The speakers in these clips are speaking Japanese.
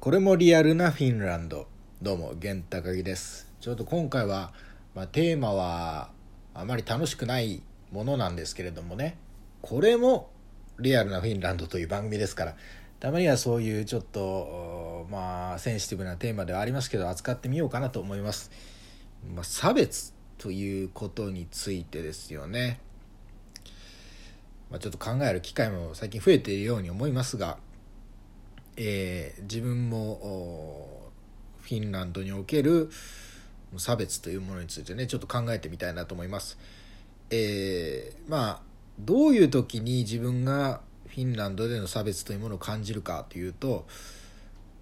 これもリアルなフィンランド。どうも源高木です。ちょっと今回は、まあ、テーマはあまり楽しくないものなんですけれどもね。これもリアルなフィンランドという番組ですから。たまにはそういうちょっとまあセンシティブなテーマではありますけど扱ってみようかなと思います、まあ、差別ということについてですよね。まあ、ちょっと考える機会も最近増えているように思いますが。えー、自分もフィンランドにおける差別というものについてねちょっと考えてみたいなと思います。えー、まあどういう時に自分がフィンランドでの差別というものを感じるかというと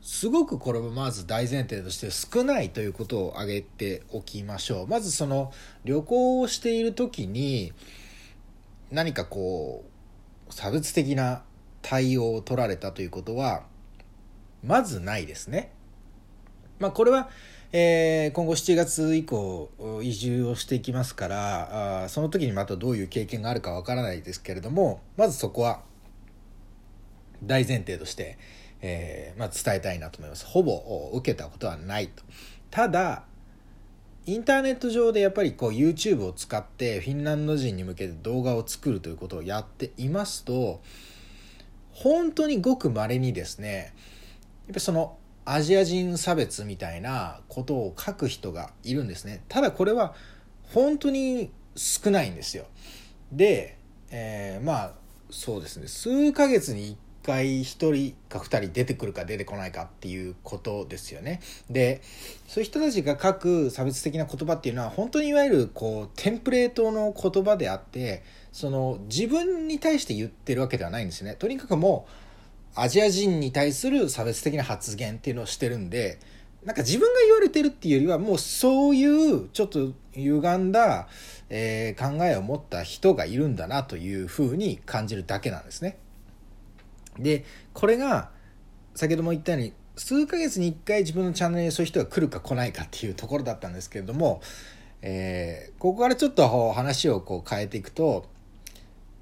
すごくこれもまず大前提として少ないということを挙げておきましょうまずその旅行をしている時に何かこう差別的な対応を取られたということはまずないですね。まあ、これは、えー、今後7月以降移住をしていきますからあその時にまたどういう経験があるかわからないですけれどもまずそこは大前提として、えーまあ、伝えたいなと思います。ほぼ受けたことはないと。ただインターネット上でやっぱりこう YouTube を使ってフィンランド人に向けて動画を作るということをやっていますと本当にごく稀にですねやっぱそのアジア人差別みたいなことを書く人がいるんですね。ただこれは本当に少ないんですよ。で、えー、まあそうですね。数ヶ月に1回1人か2人出てくるか出てこないかっていうことですよね。でそういう人たちが書く差別的な言葉っていうのは本当にいわゆるこうテンプレートの言葉であってその自分に対して言ってるわけではないんですね。とにかくもうアジア人に対する差別的な発言っていうのをしてるんでなんか自分が言われてるっていうよりはもうそういうちょっと歪んだ、えー、考えを持った人がいるんだなというふうに感じるだけなんですね。でこれが先ほども言ったように数ヶ月に1回自分のチャンネルにそういう人が来るか来ないかっていうところだったんですけれども、えー、ここからちょっと話をこう変えていくと、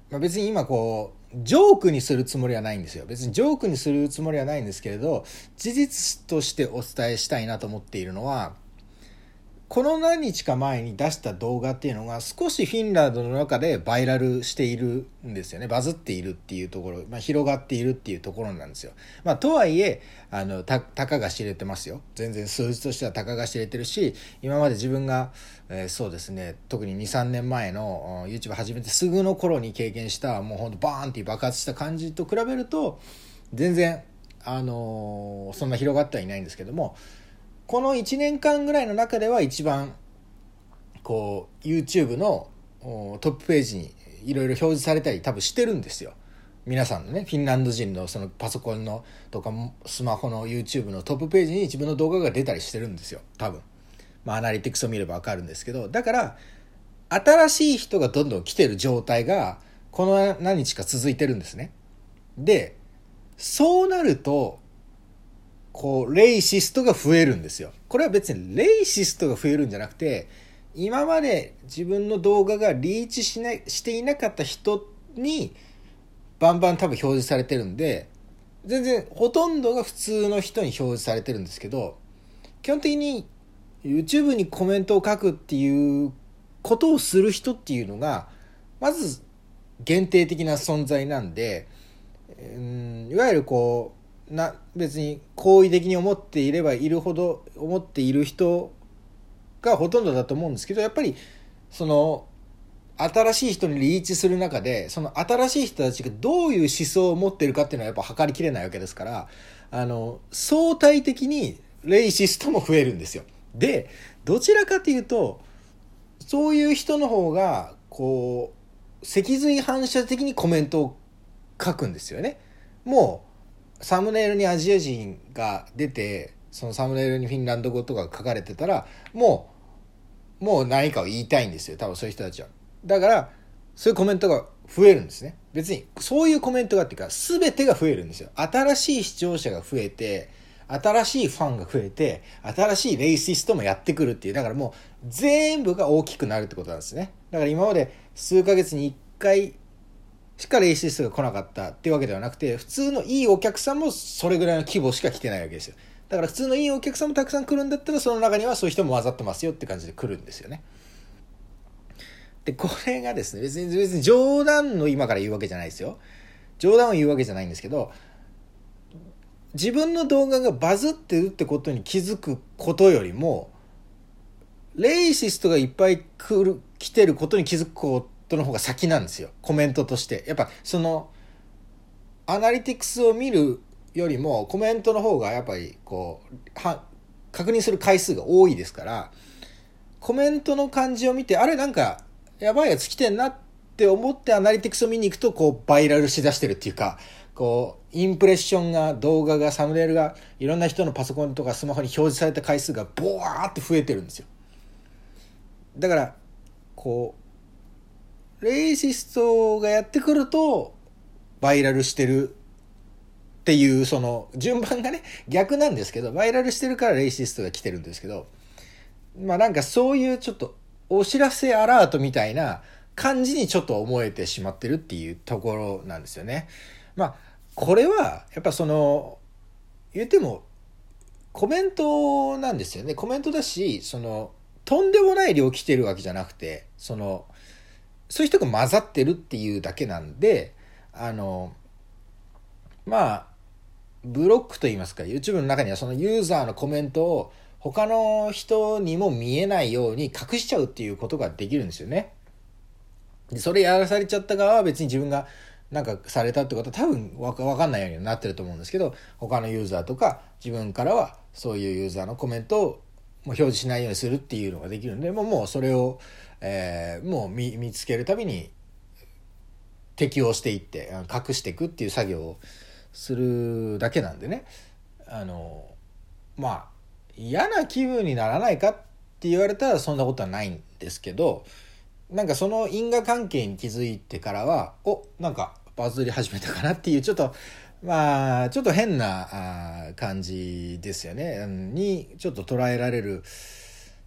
まあ、別に今こうジョークにするつもりはないんですよ。別にジョークにするつもりはないんですけれど、事実としてお伝えしたいなと思っているのは、この何日か前に出した動画っていうのが少しフィンランドの中でバイラルしているんですよね。バズっているっていうところ、まあ、広がっているっていうところなんですよ。まあ、とはいえ、あの、た、たかが知れてますよ。全然数字としてはたかが知れてるし、今まで自分が、えー、そうですね、特に2、3年前の YouTube 始めてすぐの頃に経験した、もうほんとバーンって爆発した感じと比べると、全然、あのー、そんな広がってはいないんですけども、この1年間ぐらいの中では一番こう YouTube のトップページにいろいろ表示されたり多分してるんですよ。皆さんのね、フィンランド人のそのパソコンのとかスマホの YouTube のトップページに自分の動画が出たりしてるんですよ。多分。まあアナリティクスを見ればわかるんですけど、だから新しい人がどんどん来てる状態がこの何日か続いてるんですね。で、そうなるとこう、レイシストが増えるんですよ。これは別にレイシストが増えるんじゃなくて、今まで自分の動画がリーチしない、していなかった人に、バンバン多分表示されてるんで、全然ほとんどが普通の人に表示されてるんですけど、基本的に YouTube にコメントを書くっていうことをする人っていうのが、まず限定的な存在なんで、うん、いわゆるこう、な別に好意的に思っていればいるほど思っている人がほとんどだと思うんですけどやっぱりその新しい人にリーチする中でその新しい人たちがどういう思想を持ってるかっていうのはやっぱ測りきれないわけですからあの相対的にレイシストも増えるんですよ。でどちらかというとそういう人の方がこう脊髄反射的にコメントを書くんですよね。もうサムネイルにアジア人が出てそのサムネイルにフィンランド語とか書かれてたらもうもう何かを言いたいんですよ多分そういう人たちは。だからそういうコメントが増えるんですね。別にそういうコメントがっていうか全てが増えるんですよ。新しい視聴者が増えて新しいファンが増えて新しいレイシストもやってくるっていう。だからもう全部が大きくなるってことなんですね。だから今まで数ヶ月に1回しかレイシストが来なかったっていうわけではなくて普通のいいお客さんもそれぐらいの規模しか来てないわけですよ。だから普通のいいお客さんもたくさん来るんだったらその中にはそういう人も混ざってますよって感じで来るんですよね。でこれがですね別に別に冗談の今から言うわけじゃないですよ。冗談を言うわけじゃないんですけど自分の動画がバズってるってことに気づくことよりもレイシストがいっぱい来る来てることに気づくことの方が先なんですよ。コメントとして。やっぱそのアナリティクスを見るよりもコメントの方がやっぱりこうは確認する回数が多いですからコメントの感じを見てあれなんかやばいやつ来てんなって思ってアナリティクスを見に行くとこうバイラルしだしてるっていうかこうインプレッションが動画がサムネイルがいろんな人のパソコンとかスマホに表示された回数がボワーって増えてるんですよ。だからこうレイシストがやってくるとバイラルしてるっていうその順番がね逆なんですけどバイラルしてるからレイシストが来てるんですけどまあなんかそういうちょっとお知らせアラートみたいな感じにちょっと思えてしまってるっていうところなんですよね。まあこれはやっぱその言ってもコメントなんですよねコメントだしそのとんでもない量来てるわけじゃなくてそのそういう人が混ざってるっていうだけなんであのまあブロックといいますか YouTube の中にはそのユーザーのコメントを他の人にも見えないように隠しちゃうっていうことができるんですよね。でそれやらされちゃった側は別に自分がなんかされたってことは多分わかんないようになってると思うんですけど他のユーザーとか自分からはそういうユーザーのコメントをもう表示しないようにするっていうのができるんでもうもうそれを、えー、もう見見つけるたびに適応していって隠していくっていう作業をするだけなんでね。あのまあ嫌な気分にならないかって言われたらそんなことはないんですけどなんかその因果関係に気づいてからはおなんかバズり始めたかなっていうちょっとまあちょっと変な感じですよね。にちょっと捉えられる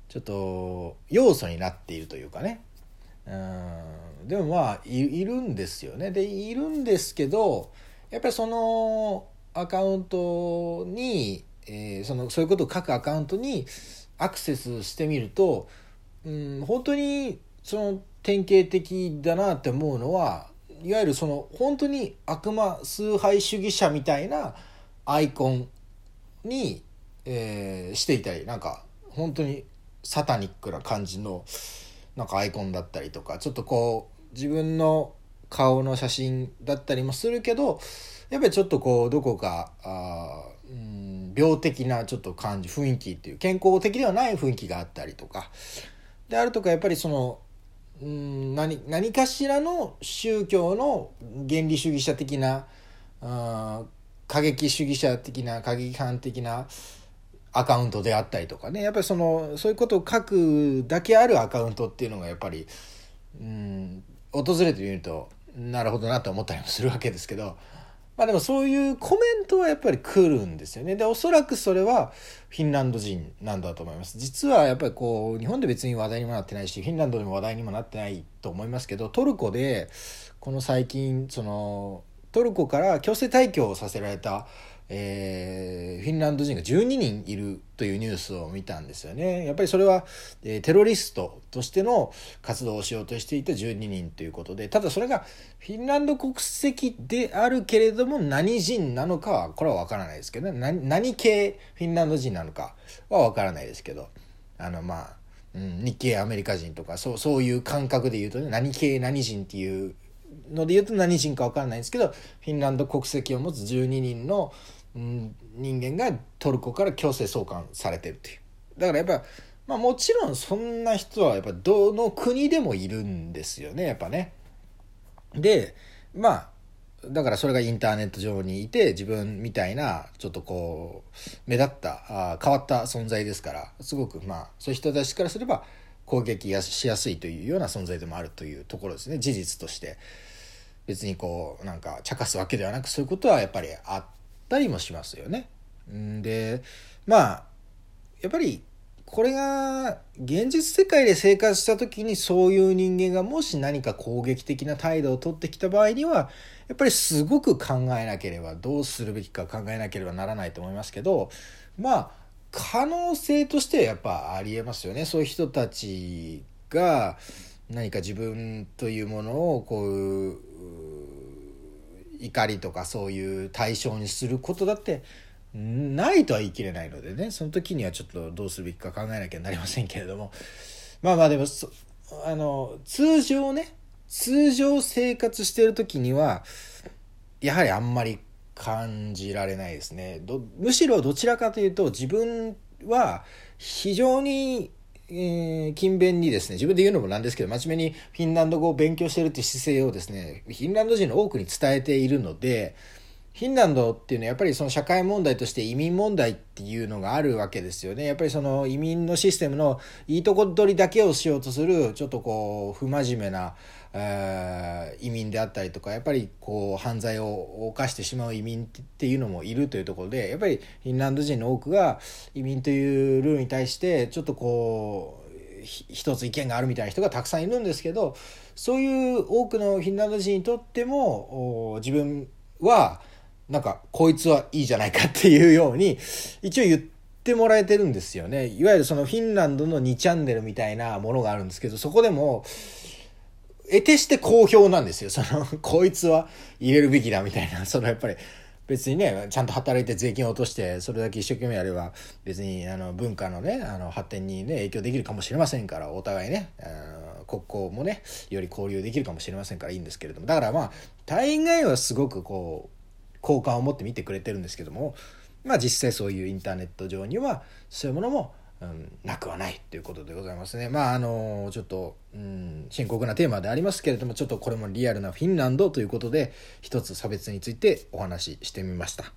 ちょっと要素になっているというかね。でもまあいるんですよね。でいるんですけどやっぱりそのアカウントに、え、そのそういうことを書くアカウントにアクセスしてみると、うん、本当にその典型的だなって思うのはいわゆるその本当に悪魔崇拝主義者みたいなアイコンに、えー、していたりなんか本当にサタニックな感じのなんかアイコンだったりとかちょっとこう自分の顔の写真だったりもするけどやっぱりちょっとこうどこかあ、うん、病的なちょっと感じ雰囲気っていう健康的ではない雰囲気があったりとかであるとかやっぱりそのうん何何かしらの宗教の原理主義者的なあ過激主義者的な過激派的なアカウントであったりとかね。やっぱりそのそういうことを書くだけあるアカウントっていうのがやっぱりうん訪れてみるとなるほどなと思ったりもするわけですけど。まあでもそういうコメントはやっぱり来るんですよね。で、おそらくそれはフィンランド人なんだと思います。実はやっぱりこう、日本で別に話題にもなってないし、フィンランドでも話題にもなってないと思いますけど、トルコで、この最近、その、トルコから強制退去をさせられたえー、フィンランド人が12人いるというニュースを見たんですよね。やっぱりそれは、えー、テロリストとしての活動をしようとしていた12人ということで、ただそれがフィンランド国籍であるけれども何人なのかは、これはわからないですけどね。何系フィンランド人なのかはわからないですけど、あの、まあ、うん、日系アメリカ人とか、そう、そういう感覚で言うとね、何系何人っていうので言うと何人かわからないんですけど、フィンランド国籍を持つ12人の人間がトルコから強制送還されてるっていう。だからやっぱまあもちろんそんな人はやっぱどの国でもいるんですよねやっぱね。でまあだからそれがインターネット上にいて自分みたいなちょっとこう目立ったあ変わった存在ですからすごくまあそういう人たちからすれば攻撃がしやすいというような存在でもあるというところですね事実として。別にこうなんか茶化すわけではなくそういうことはやっぱりあったりもしますよね。でまあやっぱりこれが現実世界で生活した時にそういう人間がもし何か攻撃的な態度をとってきた場合にはやっぱりすごく考えなければどうするべきか考えなければならないと思いますけどまあ可能性としてはやっぱありえますよねそういう人たちが何か自分というものをこう怒りとかそういう対象にすることだってないとは言い切れないのでね。その時にはちょっとどうするべきか考えなきゃなりませんけれども。まあまあでもあの通常ね通常生活してる時にはやはりあんまり感じられないですね。むしろどちらかというと自分は非常にえー、勤勉にですね、自分で言うのもなんですけど、真面目にフィンランド語を勉強してるっていう姿勢をですね、フィンランド人の多くに伝えているので、フィンランドっていうのはやっぱりその社会問題として移民問題っていうのがあるわけですよね。やっぱりその移民のシステムのいいとこ取りだけをしようとするちょっとこう不真面目な、えー、移民であったりとかやっぱりこう犯罪を犯してしまう移民っていうのもいるというところでやっぱりフィンランド人の多くが移民というルールに対してちょっとこう一つ意見があるみたいな人がたくさんいるんですけどそういう多くのフィンランド人にとっても自分はなんかこいつはいいじゃないかっていうように一応言ってもらえてるんですよね。いわゆるそのフィンランドの2チャンネルみたいなものがあるんですけどそこでも得てして好評なんですよ。そのこいつは入れるべきだみたいな。そのやっぱり別にねちゃんと働いて税金を落としてそれだけ一生懸命やれば別にあの文化のねあの発展にね影響できるかもしれませんからお互いね国交もねより交流できるかもしれませんからいいんですけれども。だからまあ大概はすごくこう好感を持って見てくれてるんですけどもまあ実際そういうインターネット上にはそういうものも、うん、なくはないということでございますね。まああのちょっと、うん、深刻なテーマでありますけれどもちょっとこれもリアルなフィンランドということで一つ差別についてお話ししてみました。